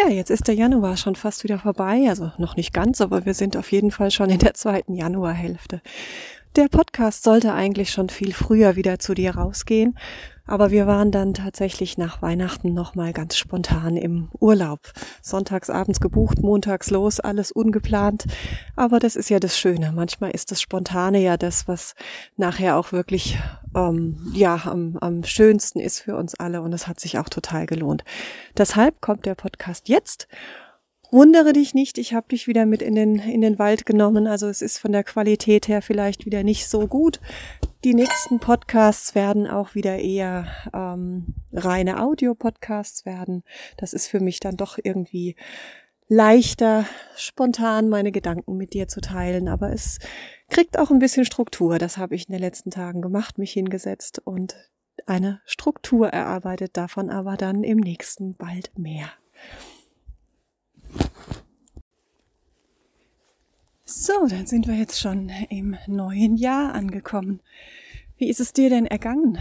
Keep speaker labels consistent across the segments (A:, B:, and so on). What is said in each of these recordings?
A: Ja, jetzt ist der Januar schon fast wieder vorbei. Also noch nicht ganz, aber wir sind auf jeden Fall schon in der zweiten Januarhälfte. Der Podcast sollte eigentlich schon viel früher wieder zu dir rausgehen. Aber wir waren dann tatsächlich nach Weihnachten nochmal ganz spontan im Urlaub. Sonntags abends gebucht, montags los, alles ungeplant. Aber das ist ja das Schöne. Manchmal ist das Spontane ja das, was nachher auch wirklich ähm, ja am, am schönsten ist für uns alle. Und es hat sich auch total gelohnt. Deshalb kommt der Podcast jetzt. Wundere dich nicht, ich habe dich wieder mit in den, in den Wald genommen. Also es ist von der Qualität her vielleicht wieder nicht so gut. Die nächsten Podcasts werden auch wieder eher ähm, reine Audio-Podcasts werden. Das ist für mich dann doch irgendwie leichter, spontan meine Gedanken mit dir zu teilen. Aber es kriegt auch ein bisschen Struktur. Das habe ich in den letzten Tagen gemacht, mich hingesetzt und eine Struktur erarbeitet. Davon aber dann im nächsten bald mehr. So, dann sind wir jetzt schon im neuen Jahr angekommen. Wie ist es dir denn ergangen?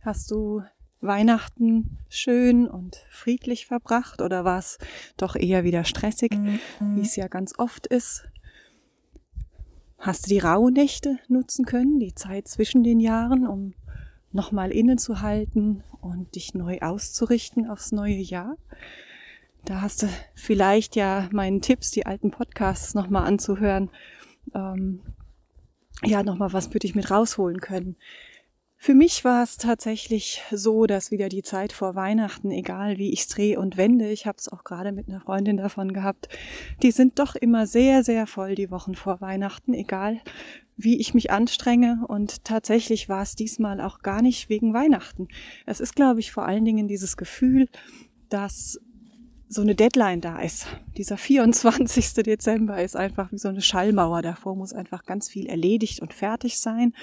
A: Hast du Weihnachten schön und friedlich verbracht oder war es doch eher wieder stressig, mhm. wie es ja ganz oft ist? Hast du die Rauhnächte nutzen können, die Zeit zwischen den Jahren, um nochmal innezuhalten und dich neu auszurichten aufs neue Jahr? Da hast du vielleicht ja meinen Tipps, die alten Podcasts nochmal anzuhören. Ähm, ja, nochmal was für dich mit rausholen können. Für mich war es tatsächlich so, dass wieder die Zeit vor Weihnachten, egal wie ich drehe und wende, ich habe es auch gerade mit einer Freundin davon gehabt, die sind doch immer sehr, sehr voll die Wochen vor Weihnachten, egal wie ich mich anstrenge. Und tatsächlich war es diesmal auch gar nicht wegen Weihnachten. Es ist, glaube ich, vor allen Dingen dieses Gefühl, dass so eine Deadline da ist. Dieser 24. Dezember ist einfach wie so eine Schallmauer. Davor muss einfach ganz viel erledigt und fertig sein.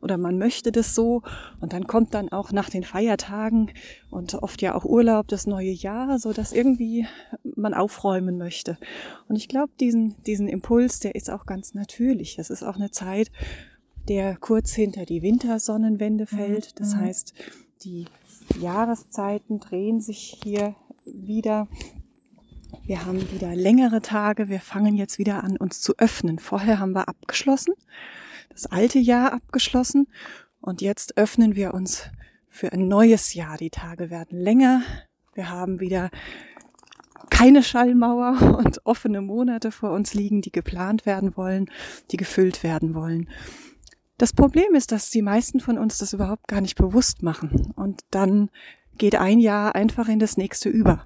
A: Oder man möchte das so. Und dann kommt dann auch nach den Feiertagen und oft ja auch Urlaub das neue Jahr, so dass irgendwie man aufräumen möchte. Und ich glaube, diesen, diesen Impuls, der ist auch ganz natürlich. Das ist auch eine Zeit, der kurz hinter die Wintersonnenwende fällt. Das mhm. heißt, die Jahreszeiten drehen sich hier wieder. Wir haben wieder längere Tage. Wir fangen jetzt wieder an, uns zu öffnen. Vorher haben wir abgeschlossen, das alte Jahr abgeschlossen. Und jetzt öffnen wir uns für ein neues Jahr. Die Tage werden länger. Wir haben wieder keine Schallmauer und offene Monate vor uns liegen, die geplant werden wollen, die gefüllt werden wollen. Das Problem ist, dass die meisten von uns das überhaupt gar nicht bewusst machen und dann geht ein Jahr einfach in das nächste über.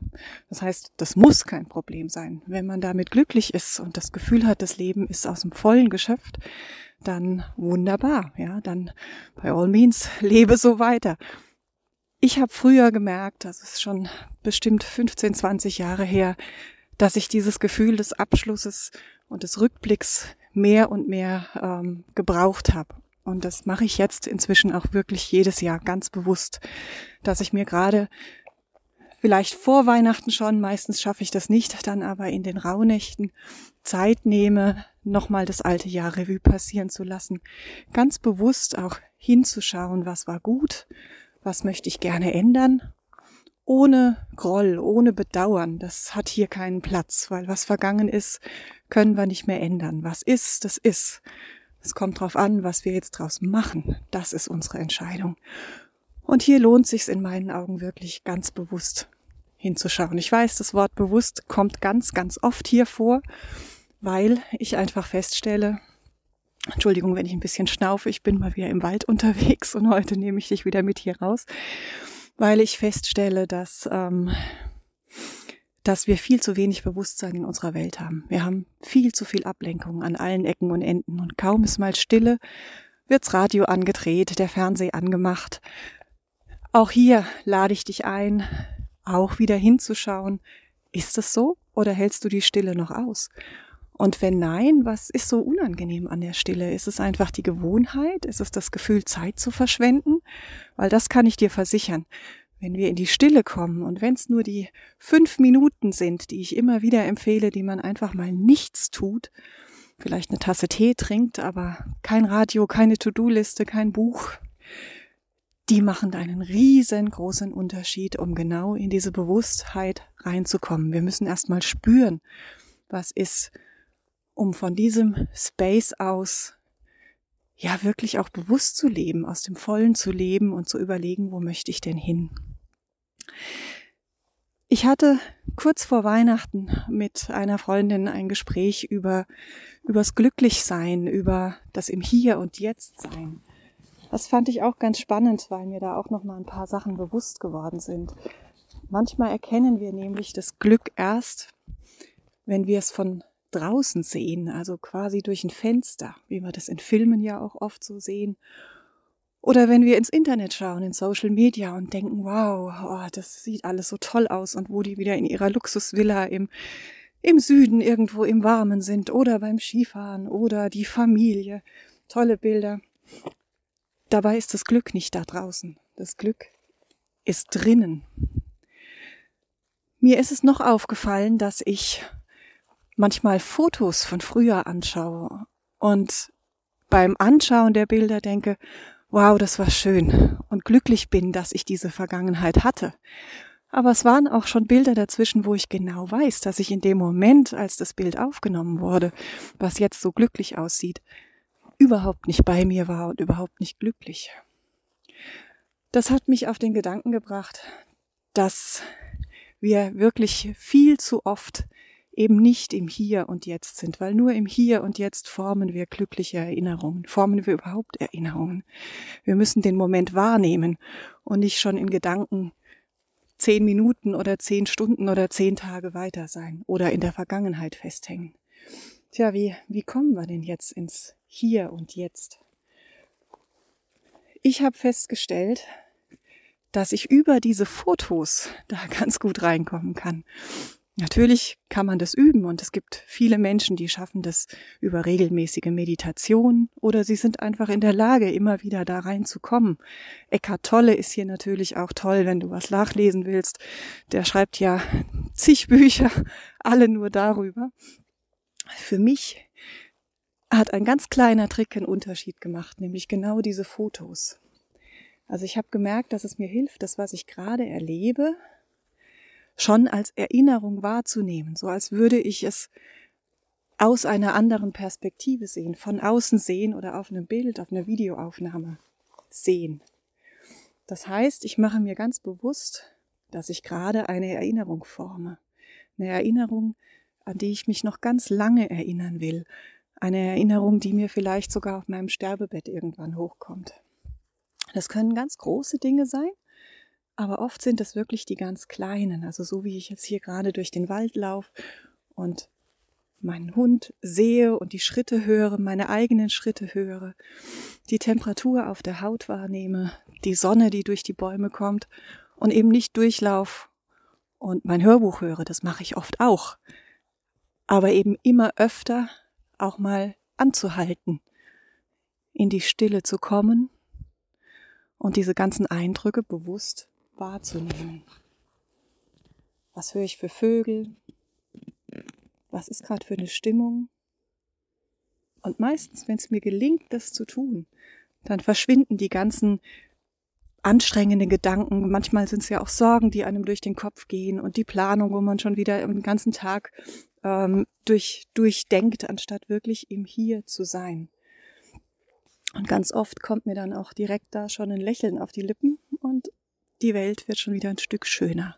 A: Das heißt, das muss kein Problem sein. Wenn man damit glücklich ist und das Gefühl hat, das Leben ist aus dem Vollen geschöpft, dann wunderbar, ja, dann by all means lebe so weiter. Ich habe früher gemerkt, das ist schon bestimmt 15, 20 Jahre her, dass ich dieses Gefühl des Abschlusses und des Rückblicks mehr und mehr ähm, gebraucht habe. Und das mache ich jetzt inzwischen auch wirklich jedes Jahr ganz bewusst, dass ich mir gerade vielleicht vor Weihnachten schon, meistens schaffe ich das nicht, dann aber in den Rauhnächten Zeit nehme, nochmal das alte Jahr Revue passieren zu lassen. Ganz bewusst auch hinzuschauen, was war gut, was möchte ich gerne ändern, ohne Groll, ohne Bedauern. Das hat hier keinen Platz, weil was vergangen ist, können wir nicht mehr ändern. Was ist, das ist. Es kommt drauf an, was wir jetzt draus machen. Das ist unsere Entscheidung. Und hier lohnt sich's in meinen Augen wirklich ganz bewusst hinzuschauen. Ich weiß, das Wort bewusst kommt ganz, ganz oft hier vor, weil ich einfach feststelle, Entschuldigung, wenn ich ein bisschen schnaufe, ich bin mal wieder im Wald unterwegs und heute nehme ich dich wieder mit hier raus, weil ich feststelle, dass ähm, dass wir viel zu wenig Bewusstsein in unserer Welt haben. Wir haben viel zu viel Ablenkung an allen Ecken und Enden und kaum ist mal Stille, wird's Radio angedreht, der Fernseher angemacht. Auch hier lade ich dich ein, auch wieder hinzuschauen, ist es so oder hältst du die Stille noch aus? Und wenn nein, was ist so unangenehm an der Stille? Ist es einfach die Gewohnheit? Ist es das Gefühl, Zeit zu verschwenden? Weil das kann ich dir versichern. Wenn wir in die Stille kommen und wenn es nur die fünf Minuten sind, die ich immer wieder empfehle, die man einfach mal nichts tut, vielleicht eine Tasse Tee trinkt, aber kein Radio, keine To-Do-Liste, kein Buch, die machen einen riesengroßen Unterschied, um genau in diese Bewusstheit reinzukommen. Wir müssen erstmal spüren, was ist, um von diesem Space aus ja wirklich auch bewusst zu leben, aus dem Vollen zu leben und zu überlegen, wo möchte ich denn hin. Ich hatte kurz vor Weihnachten mit einer Freundin ein Gespräch über übers Glücklichsein, über das im Hier und Jetzt sein. Das fand ich auch ganz spannend, weil mir da auch noch mal ein paar Sachen bewusst geworden sind. Manchmal erkennen wir nämlich das Glück erst, wenn wir es von draußen sehen, also quasi durch ein Fenster, wie wir das in Filmen ja auch oft so sehen. Oder wenn wir ins Internet schauen, in Social Media und denken, wow, oh, das sieht alles so toll aus und wo die wieder in ihrer Luxusvilla im, im Süden irgendwo im Warmen sind oder beim Skifahren oder die Familie. Tolle Bilder. Dabei ist das Glück nicht da draußen. Das Glück ist drinnen. Mir ist es noch aufgefallen, dass ich manchmal Fotos von früher anschaue und beim Anschauen der Bilder denke, wow, das war schön und glücklich bin, dass ich diese Vergangenheit hatte. Aber es waren auch schon Bilder dazwischen, wo ich genau weiß, dass ich in dem Moment, als das Bild aufgenommen wurde, was jetzt so glücklich aussieht, überhaupt nicht bei mir war und überhaupt nicht glücklich. Das hat mich auf den Gedanken gebracht, dass wir wirklich viel zu oft eben nicht im Hier und Jetzt sind, weil nur im Hier und Jetzt formen wir glückliche Erinnerungen, formen wir überhaupt Erinnerungen. Wir müssen den Moment wahrnehmen und nicht schon in Gedanken zehn Minuten oder zehn Stunden oder zehn Tage weiter sein oder in der Vergangenheit festhängen. Tja, wie, wie kommen wir denn jetzt ins Hier und Jetzt? Ich habe festgestellt, dass ich über diese Fotos da ganz gut reinkommen kann. Natürlich kann man das üben und es gibt viele Menschen, die schaffen das über regelmäßige Meditation oder sie sind einfach in der Lage, immer wieder da reinzukommen. Eckhart Tolle ist hier natürlich auch toll, wenn du was nachlesen willst. Der schreibt ja zig Bücher, alle nur darüber. Für mich hat ein ganz kleiner Trick einen Unterschied gemacht, nämlich genau diese Fotos. Also ich habe gemerkt, dass es mir hilft, das, was ich gerade erlebe, schon als Erinnerung wahrzunehmen, so als würde ich es aus einer anderen Perspektive sehen, von außen sehen oder auf einem Bild, auf einer Videoaufnahme sehen. Das heißt, ich mache mir ganz bewusst, dass ich gerade eine Erinnerung forme. Eine Erinnerung, an die ich mich noch ganz lange erinnern will. Eine Erinnerung, die mir vielleicht sogar auf meinem Sterbebett irgendwann hochkommt. Das können ganz große Dinge sein, aber oft sind es wirklich die ganz kleinen, also so wie ich jetzt hier gerade durch den Wald laufe und meinen Hund sehe und die Schritte höre, meine eigenen Schritte höre, die Temperatur auf der Haut wahrnehme, die Sonne, die durch die Bäume kommt und eben nicht durchlauf und mein Hörbuch höre, das mache ich oft auch, aber eben immer öfter auch mal anzuhalten, in die Stille zu kommen und diese ganzen Eindrücke bewusst wahrzunehmen. Was höre ich für Vögel? Was ist gerade für eine Stimmung? Und meistens, wenn es mir gelingt, das zu tun, dann verschwinden die ganzen anstrengenden Gedanken. Manchmal sind es ja auch Sorgen, die einem durch den Kopf gehen und die Planung, wo man schon wieder den ganzen Tag ähm, durch, durchdenkt, anstatt wirklich im Hier zu sein. Und ganz oft kommt mir dann auch direkt da schon ein Lächeln auf die Lippen und die Welt wird schon wieder ein Stück schöner.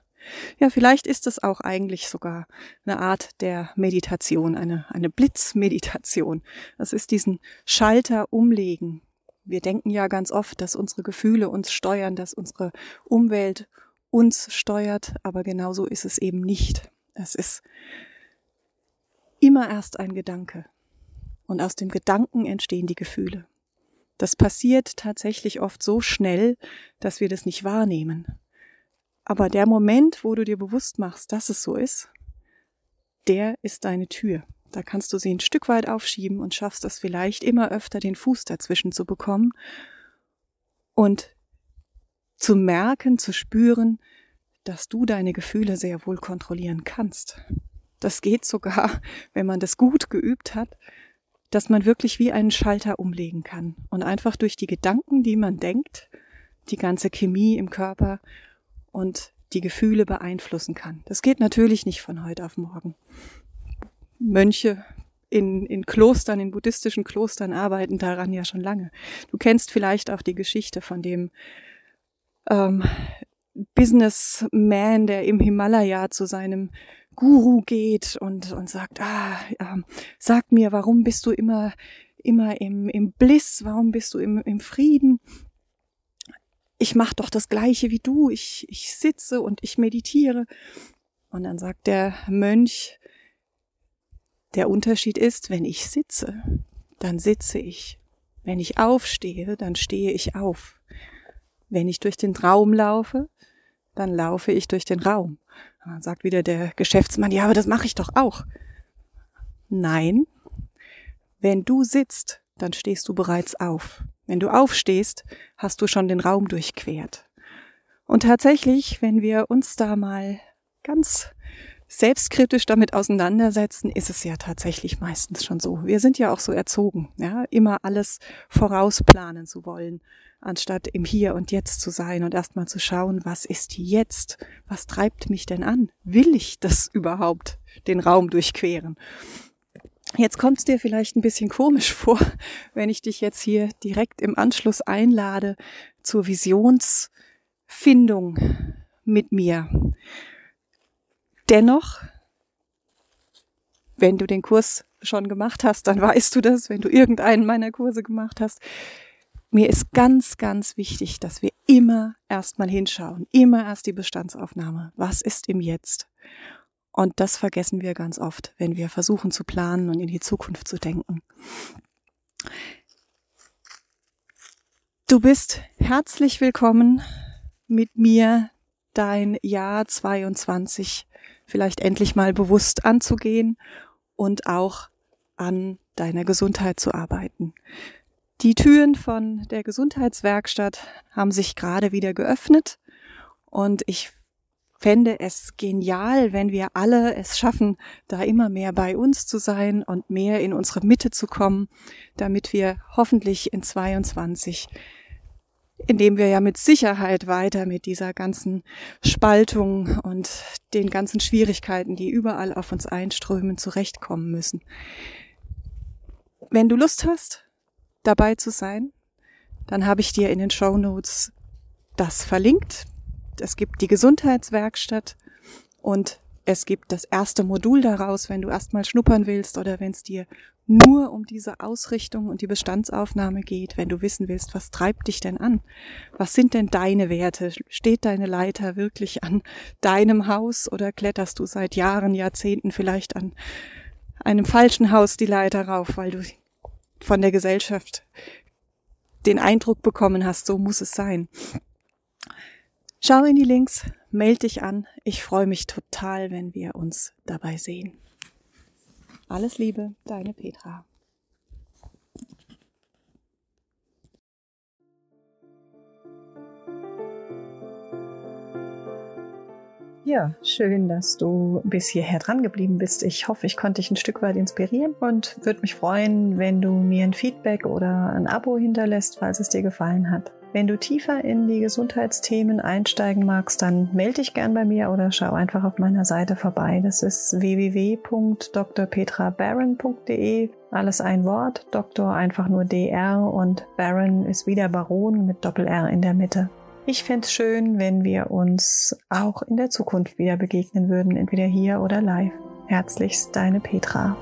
A: Ja, vielleicht ist es auch eigentlich sogar eine Art der Meditation, eine, eine Blitzmeditation. Das ist diesen Schalter umlegen. Wir denken ja ganz oft, dass unsere Gefühle uns steuern, dass unsere Umwelt uns steuert, aber genauso ist es eben nicht. Es ist immer erst ein Gedanke. Und aus dem Gedanken entstehen die Gefühle. Das passiert tatsächlich oft so schnell, dass wir das nicht wahrnehmen. Aber der Moment, wo du dir bewusst machst, dass es so ist, der ist deine Tür. Da kannst du sie ein Stück weit aufschieben und schaffst es vielleicht immer öfter, den Fuß dazwischen zu bekommen und zu merken, zu spüren, dass du deine Gefühle sehr wohl kontrollieren kannst. Das geht sogar, wenn man das gut geübt hat, dass man wirklich wie einen Schalter umlegen kann und einfach durch die Gedanken, die man denkt, die ganze Chemie im Körper und die Gefühle beeinflussen kann. Das geht natürlich nicht von heute auf morgen. Mönche in, in Klostern, in buddhistischen Klostern arbeiten daran ja schon lange. Du kennst vielleicht auch die Geschichte von dem ähm, Businessman, der im Himalaya zu seinem Guru geht und, und sagt, ah, äh, sag mir, warum bist du immer, immer im, im Bliss, warum bist du im, im Frieden? Ich mach doch das Gleiche wie du, ich, ich sitze und ich meditiere. Und dann sagt der Mönch, der Unterschied ist, wenn ich sitze, dann sitze ich. Wenn ich aufstehe, dann stehe ich auf. Wenn ich durch den Raum laufe, dann laufe ich durch den Raum. Dann sagt wieder der Geschäftsmann, ja, aber das mache ich doch auch. Nein, wenn du sitzt, dann stehst du bereits auf. Wenn du aufstehst, hast du schon den Raum durchquert. Und tatsächlich, wenn wir uns da mal ganz selbstkritisch damit auseinandersetzen, ist es ja tatsächlich meistens schon so. Wir sind ja auch so erzogen, ja, immer alles vorausplanen zu wollen, anstatt im Hier und Jetzt zu sein und erstmal zu schauen, was ist jetzt? Was treibt mich denn an? Will ich das überhaupt, den Raum durchqueren? Jetzt kommt es dir vielleicht ein bisschen komisch vor, wenn ich dich jetzt hier direkt im Anschluss einlade zur Visionsfindung mit mir. Dennoch, wenn du den Kurs schon gemacht hast, dann weißt du das, wenn du irgendeinen meiner Kurse gemacht hast. Mir ist ganz, ganz wichtig, dass wir immer erstmal hinschauen, immer erst die Bestandsaufnahme. Was ist im Jetzt? Und das vergessen wir ganz oft, wenn wir versuchen zu planen und in die Zukunft zu denken. Du bist herzlich willkommen mit mir dein Jahr 22 vielleicht endlich mal bewusst anzugehen und auch an deiner Gesundheit zu arbeiten. Die Türen von der Gesundheitswerkstatt haben sich gerade wieder geöffnet und ich fände es genial, wenn wir alle es schaffen, da immer mehr bei uns zu sein und mehr in unsere Mitte zu kommen, damit wir hoffentlich in 22 indem wir ja mit Sicherheit weiter mit dieser ganzen Spaltung und den ganzen Schwierigkeiten, die überall auf uns einströmen, zurechtkommen müssen. Wenn du Lust hast, dabei zu sein, dann habe ich dir in den Show Notes das verlinkt. Es gibt die Gesundheitswerkstatt und es gibt das erste Modul daraus, wenn du erstmal schnuppern willst oder wenn es dir nur um diese Ausrichtung und die Bestandsaufnahme geht, wenn du wissen willst, was treibt dich denn an? Was sind denn deine Werte? Steht deine Leiter wirklich an deinem Haus oder kletterst du seit Jahren, Jahrzehnten vielleicht an einem falschen Haus die Leiter rauf, weil du von der Gesellschaft den Eindruck bekommen hast, so muss es sein. Schau in die Links, melde dich an. Ich freue mich total, wenn wir uns dabei sehen. Alles Liebe, deine Petra. Ja, schön, dass du bis hierher dran geblieben bist. Ich hoffe, ich konnte dich ein Stück weit inspirieren und würde mich freuen, wenn du mir ein Feedback oder ein Abo hinterlässt, falls es dir gefallen hat. Wenn du tiefer in die Gesundheitsthemen einsteigen magst, dann melde dich gern bei mir oder schau einfach auf meiner Seite vorbei. Das ist www.drpetrabaron.de. Alles ein Wort, Doktor einfach nur DR und Baron ist wieder Baron mit Doppel R in der Mitte. Ich fände es schön, wenn wir uns auch in der Zukunft wieder begegnen würden, entweder hier oder live. Herzlichst deine Petra.